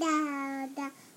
da da.